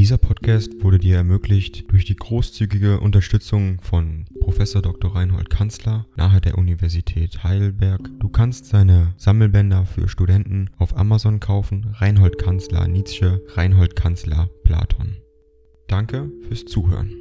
Dieser Podcast wurde dir ermöglicht durch die großzügige Unterstützung von Professor Dr. Reinhold Kanzler nahe der Universität Heidelberg. Du kannst seine Sammelbänder für Studenten auf Amazon kaufen. Reinhold Kanzler Nietzsche, Reinhold Kanzler Platon. Danke fürs Zuhören.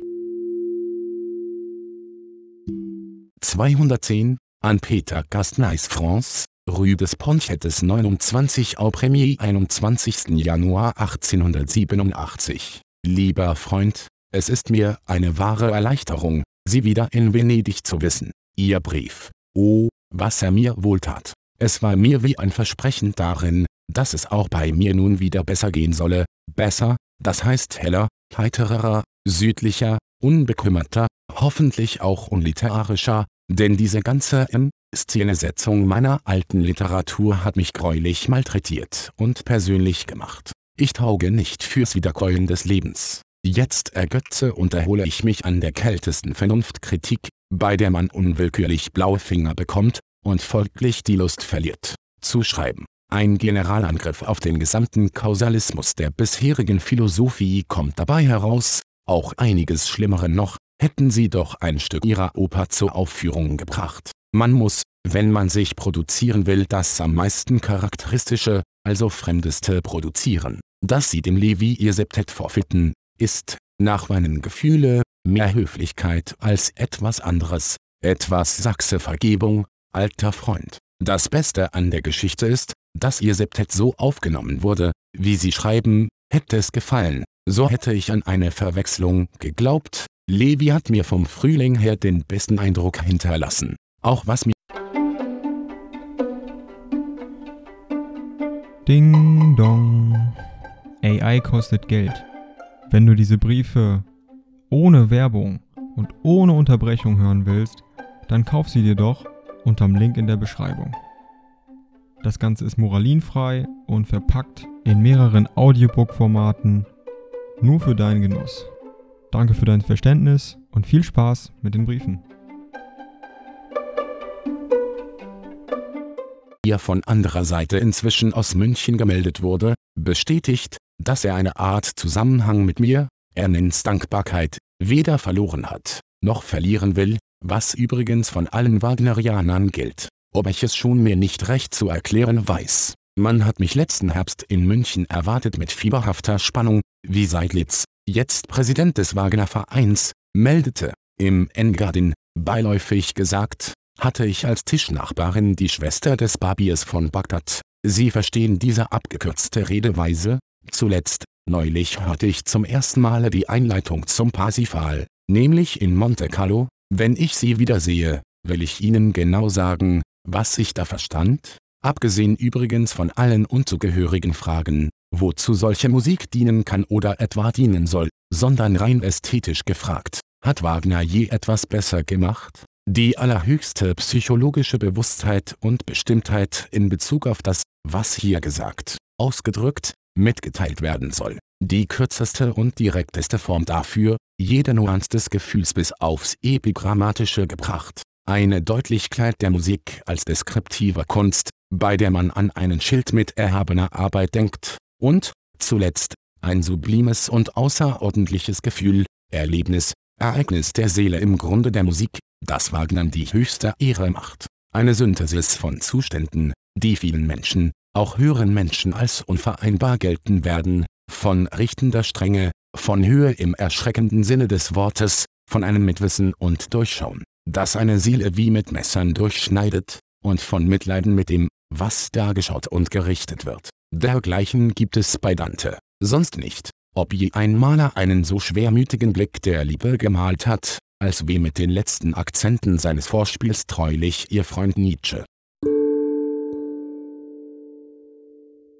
210 an Peter Castnais France, Rue des Ponchettes 29 au Premier 21. Januar 1887. Lieber Freund, es ist mir eine wahre Erleichterung, Sie wieder in Venedig zu wissen. Ihr Brief. Oh, was er mir wohltat. Es war mir wie ein Versprechen darin, dass es auch bei mir nun wieder besser gehen solle, besser, das heißt heller, heiterer, südlicher, unbekümmerter, hoffentlich auch unliterarischer, denn diese ganze M Szenesetzung meiner alten Literatur hat mich greulich malträtiert und persönlich gemacht. Ich tauge nicht fürs Wiederkäuen des Lebens. Jetzt ergötze und erhole ich mich an der kältesten Vernunftkritik, bei der man unwillkürlich blaue Finger bekommt und folglich die Lust verliert, zu schreiben. Ein Generalangriff auf den gesamten Kausalismus der bisherigen Philosophie kommt dabei heraus, auch einiges Schlimmere noch, hätten sie doch ein Stück ihrer Oper zur Aufführung gebracht. Man muss, wenn man sich produzieren will, das am meisten charakteristische, also fremdeste produzieren. Dass sie dem Levi ihr Septett vorfitten, ist, nach meinem Gefühle, mehr Höflichkeit als etwas anderes, etwas Sachse Vergebung, alter Freund. Das Beste an der Geschichte ist, dass ihr Septett so aufgenommen wurde, wie sie schreiben, hätte es gefallen, so hätte ich an eine Verwechslung geglaubt, Levi hat mir vom Frühling her den besten Eindruck hinterlassen. Auch was mir Ding dong. AI kostet Geld. Wenn du diese Briefe ohne Werbung und ohne Unterbrechung hören willst, dann kauf sie dir doch unterm Link in der Beschreibung. Das Ganze ist moralinfrei und verpackt in mehreren Audiobook-Formaten nur für deinen Genuss. Danke für dein Verständnis und viel Spaß mit den Briefen. ihr von anderer Seite inzwischen aus München gemeldet wurde, bestätigt, dass er eine Art Zusammenhang mit mir, er nennt's Dankbarkeit, weder verloren hat, noch verlieren will, was übrigens von allen Wagnerianern gilt, ob ich es schon mir nicht recht zu erklären weiß. Man hat mich letzten Herbst in München erwartet mit fieberhafter Spannung, wie Seidlitz, jetzt Präsident des Wagner Vereins, meldete, im Engadin, beiläufig gesagt, hatte ich als Tischnachbarin die Schwester des Barbiers von Bagdad. Sie verstehen diese abgekürzte Redeweise? Zuletzt, neulich hörte ich zum ersten Male die Einleitung zum Parsifal, nämlich in Monte Carlo. Wenn ich sie wiedersehe, will ich Ihnen genau sagen, was ich da verstand? Abgesehen übrigens von allen unzugehörigen Fragen, wozu solche Musik dienen kann oder etwa dienen soll, sondern rein ästhetisch gefragt, hat Wagner je etwas besser gemacht? die allerhöchste psychologische Bewusstheit und Bestimmtheit in Bezug auf das, was hier gesagt, ausgedrückt, mitgeteilt werden soll. Die kürzeste und direkteste Form dafür, jede Nuance des Gefühls bis aufs Epigrammatische gebracht. Eine Deutlichkeit der Musik als deskriptiver Kunst, bei der man an einen Schild mit erhabener Arbeit denkt, und, zuletzt, ein sublimes und außerordentliches Gefühl, Erlebnis, Ereignis der Seele im Grunde der Musik, das Wagner die höchste Ehre macht. Eine Synthesis von Zuständen, die vielen Menschen, auch höheren Menschen als unvereinbar gelten werden, von richtender Strenge, von Höhe im erschreckenden Sinne des Wortes, von einem Mitwissen und Durchschauen, das eine Seele wie mit Messern durchschneidet, und von Mitleiden mit dem, was dargeschaut und gerichtet wird. Dergleichen gibt es bei Dante, sonst nicht. Ob je ein Maler einen so schwermütigen Blick der Liebe gemalt hat, als wie mit den letzten Akzenten seines Vorspiels treulich ihr Freund Nietzsche.